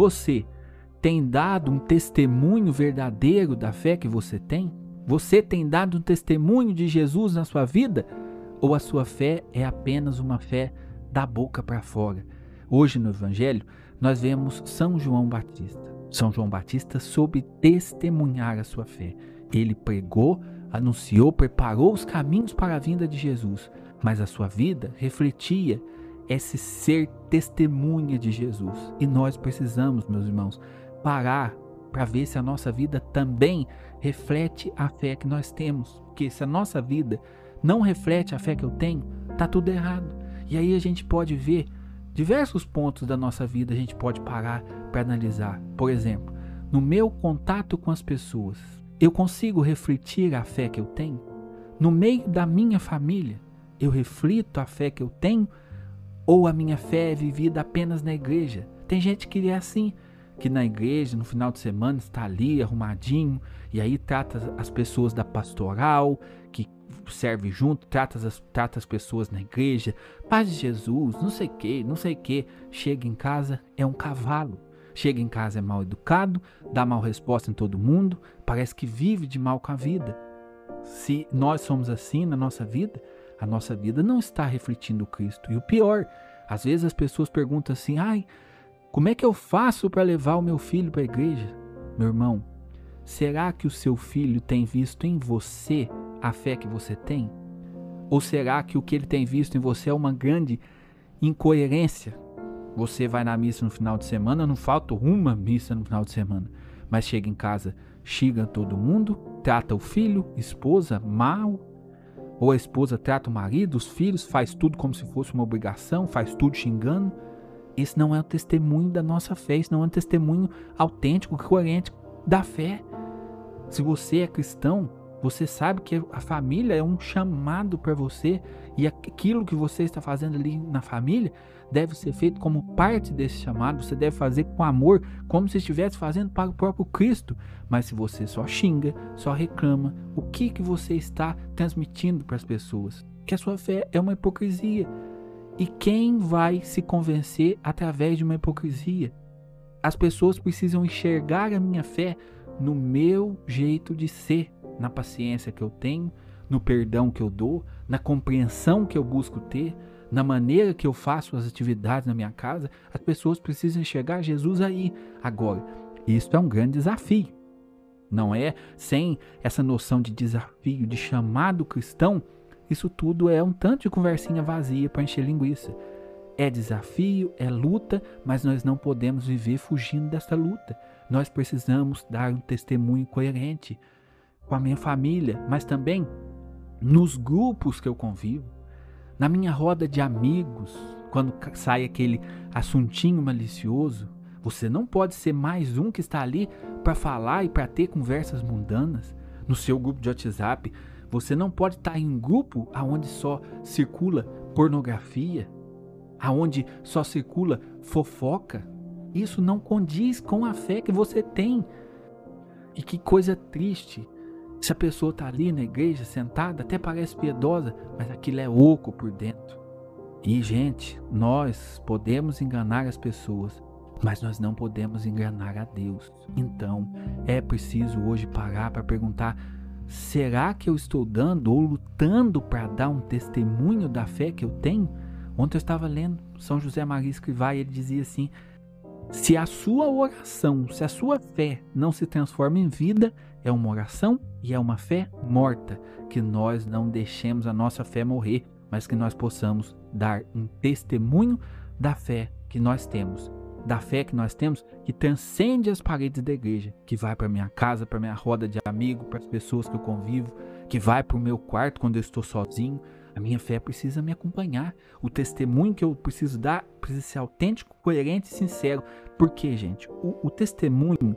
Você tem dado um testemunho verdadeiro da fé que você tem? Você tem dado um testemunho de Jesus na sua vida? Ou a sua fé é apenas uma fé da boca para fora? Hoje no Evangelho, nós vemos São João Batista. São João Batista soube testemunhar a sua fé. Ele pregou, anunciou, preparou os caminhos para a vinda de Jesus, mas a sua vida refletia esse ser testemunha de Jesus. E nós precisamos, meus irmãos, parar para ver se a nossa vida também reflete a fé que nós temos. Porque se a nossa vida não reflete a fé que eu tenho, tá tudo errado. E aí a gente pode ver diversos pontos da nossa vida, a gente pode parar para analisar. Por exemplo, no meu contato com as pessoas, eu consigo refletir a fé que eu tenho? No meio da minha família, eu reflito a fé que eu tenho? Ou a minha fé é vivida apenas na igreja? Tem gente que é assim, que na igreja, no final de semana, está ali arrumadinho, e aí trata as pessoas da pastoral, que serve junto, trata as, trata as pessoas na igreja, paz de Jesus, não sei o que, não sei o que. Chega em casa, é um cavalo. Chega em casa, é mal educado, dá mal resposta em todo mundo, parece que vive de mal com a vida. Se nós somos assim na nossa vida, a nossa vida não está refletindo Cristo. E o pior, às vezes as pessoas perguntam assim: ai, como é que eu faço para levar o meu filho para a igreja? Meu irmão, será que o seu filho tem visto em você a fé que você tem? Ou será que o que ele tem visto em você é uma grande incoerência? Você vai na missa no final de semana, não falta uma missa no final de semana, mas chega em casa, xinga todo mundo, trata o filho, esposa mal, ou a esposa trata o marido, os filhos, faz tudo como se fosse uma obrigação, faz tudo xingando. Esse não é o testemunho da nossa fé, isso não é um testemunho autêntico, coerente da fé. Se você é cristão, você sabe que a família é um chamado para você e aquilo que você está fazendo ali na família deve ser feito como parte desse chamado. Você deve fazer com amor, como se estivesse fazendo para o próprio Cristo. Mas se você só xinga, só reclama, o que que você está transmitindo para as pessoas? Que a sua fé é uma hipocrisia. E quem vai se convencer através de uma hipocrisia? As pessoas precisam enxergar a minha fé no meu jeito de ser, na paciência que eu tenho, no perdão que eu dou, na compreensão que eu busco ter, na maneira que eu faço as atividades na minha casa. As pessoas precisam enxergar Jesus aí. Agora, isso é um grande desafio. Não é sem essa noção de desafio, de chamado cristão, isso tudo é um tanto de conversinha vazia para encher linguiça. É desafio, é luta, mas nós não podemos viver fugindo dessa luta. Nós precisamos dar um testemunho coerente com a minha família, mas também nos grupos que eu convivo, na minha roda de amigos, quando sai aquele assuntinho malicioso. Você não pode ser mais um que está ali para falar e para ter conversas mundanas no seu grupo de WhatsApp. Você não pode estar em um grupo aonde só circula pornografia, aonde só circula fofoca. Isso não condiz com a fé que você tem. E que coisa triste. Se a pessoa está ali na igreja, sentada, até parece piedosa, mas aquilo é oco por dentro. E, gente, nós podemos enganar as pessoas, mas nós não podemos enganar a Deus. Então, é preciso hoje parar para perguntar Será que eu estou dando ou lutando para dar um testemunho da fé que eu tenho? Ontem eu estava lendo São José Maria Escrivá e ele dizia assim: se a sua oração, se a sua fé não se transforma em vida, é uma oração e é uma fé morta. Que nós não deixemos a nossa fé morrer, mas que nós possamos dar um testemunho da fé que nós temos da fé que nós temos que transcende as paredes da igreja, que vai para minha casa, para minha roda de amigo, para as pessoas que eu convivo, que vai para o meu quarto quando eu estou sozinho. A minha fé precisa me acompanhar. O testemunho que eu preciso dar precisa ser autêntico, coerente e sincero. Porque, gente, o, o testemunho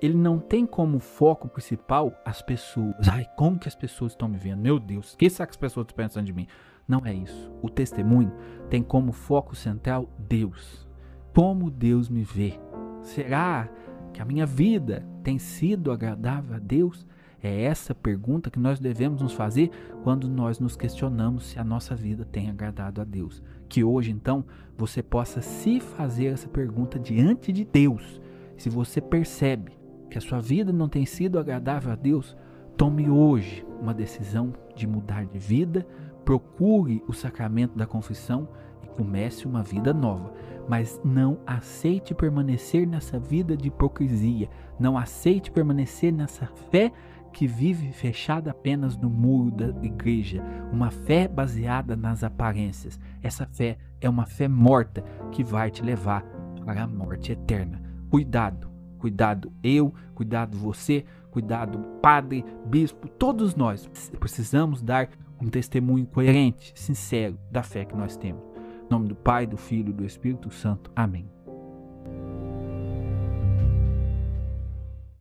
ele não tem como foco principal as pessoas. Ai, como que as pessoas estão me vendo? Meu Deus, o que será que as pessoas estão pensando de mim? Não é isso. O testemunho tem como foco central Deus como Deus me vê. Será que a minha vida tem sido agradável a Deus? É essa pergunta que nós devemos nos fazer quando nós nos questionamos se a nossa vida tem agradado a Deus. Que hoje, então, você possa se fazer essa pergunta diante de Deus. Se você percebe que a sua vida não tem sido agradável a Deus, tome hoje uma decisão de mudar de vida, procure o sacramento da confissão e comece uma vida nova. Mas não aceite permanecer nessa vida de hipocrisia, não aceite permanecer nessa fé que vive fechada apenas no muro da igreja, uma fé baseada nas aparências. Essa fé é uma fé morta que vai te levar para a morte eterna. Cuidado, cuidado eu, cuidado você, cuidado padre, bispo, todos nós precisamos dar um testemunho coerente, sincero da fé que nós temos. Em nome do Pai, do Filho e do Espírito Santo. Amém.